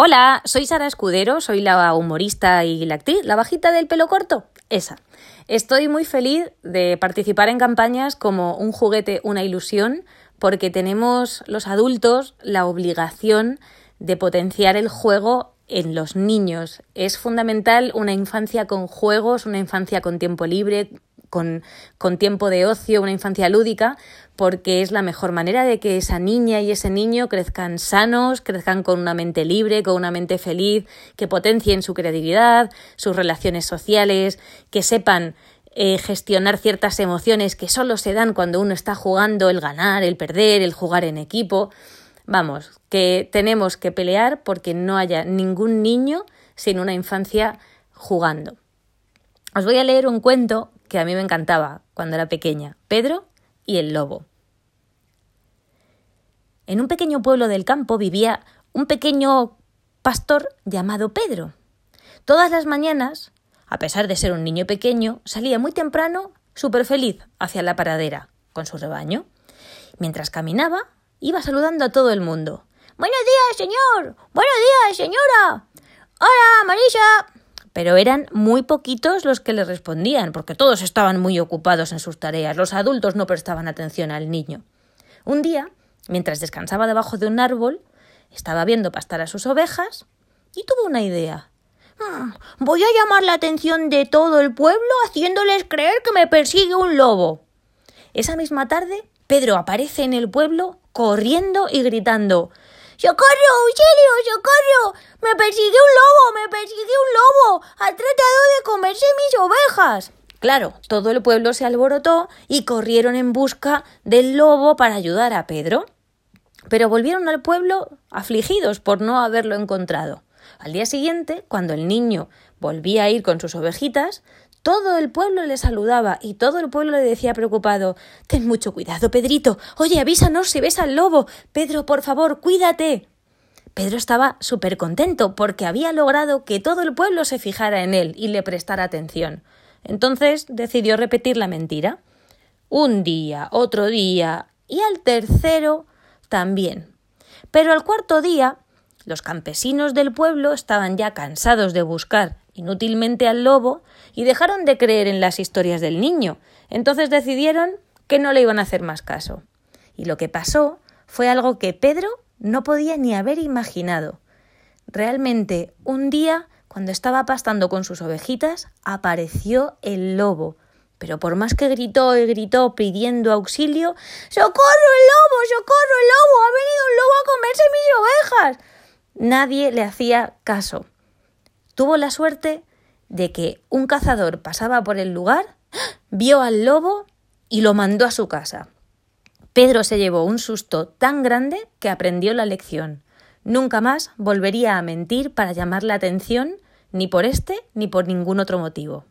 Hola, soy Sara Escudero, soy la humorista y la actriz, la bajita del pelo corto, esa. Estoy muy feliz de participar en campañas como Un juguete, una ilusión, porque tenemos los adultos la obligación de potenciar el juego en los niños. Es fundamental una infancia con juegos, una infancia con tiempo libre, con, con, tiempo de ocio, una infancia lúdica, porque es la mejor manera de que esa niña y ese niño crezcan sanos, crezcan con una mente libre, con una mente feliz, que potencien su creatividad, sus relaciones sociales, que sepan eh, gestionar ciertas emociones que solo se dan cuando uno está jugando, el ganar, el perder, el jugar en equipo. Vamos, que tenemos que pelear porque no haya ningún niño sin una infancia jugando. Os voy a leer un cuento que a mí me encantaba cuando era pequeña, Pedro y el lobo. En un pequeño pueblo del campo vivía un pequeño pastor llamado Pedro. Todas las mañanas, a pesar de ser un niño pequeño, salía muy temprano, súper feliz, hacia la paradera, con su rebaño. Mientras caminaba, iba saludando a todo el mundo. Buenos días, señor. Buenos días, señora. Hola, Marisa pero eran muy poquitos los que le respondían, porque todos estaban muy ocupados en sus tareas. Los adultos no prestaban atención al niño. Un día, mientras descansaba debajo de un árbol, estaba viendo pastar a sus ovejas y tuvo una idea. Hmm, voy a llamar la atención de todo el pueblo haciéndoles creer que me persigue un lobo. Esa misma tarde, Pedro aparece en el pueblo corriendo y gritando ¡Socorro! ¡Auxilio! ¡Socorro! ¡Me persigue un lobo! ¡Me persigue un lobo! ¡Ha tratado de comerse mis ovejas! Claro, todo el pueblo se alborotó y corrieron en busca del lobo para ayudar a Pedro. Pero volvieron al pueblo afligidos por no haberlo encontrado. Al día siguiente, cuando el niño volvía a ir con sus ovejitas, todo el pueblo le saludaba y todo el pueblo le decía preocupado Ten mucho cuidado, Pedrito. Oye, avísanos si ves al lobo. Pedro, por favor, cuídate. Pedro estaba súper contento porque había logrado que todo el pueblo se fijara en él y le prestara atención. Entonces decidió repetir la mentira. Un día, otro día y al tercero también. Pero al cuarto día los campesinos del pueblo estaban ya cansados de buscar inútilmente al lobo y dejaron de creer en las historias del niño. Entonces decidieron que no le iban a hacer más caso. Y lo que pasó fue algo que Pedro no podía ni haber imaginado. Realmente, un día, cuando estaba pastando con sus ovejitas, apareció el lobo. Pero por más que gritó y gritó pidiendo auxilio, ¡Socorro el lobo! ¡Socorro el lobo! ¡Ha venido un lobo a comerse mis ovejas! Nadie le hacía caso. Tuvo la suerte de que un cazador pasaba por el lugar, vio al lobo y lo mandó a su casa. Pedro se llevó un susto tan grande que aprendió la lección. Nunca más volvería a mentir para llamar la atención ni por este ni por ningún otro motivo.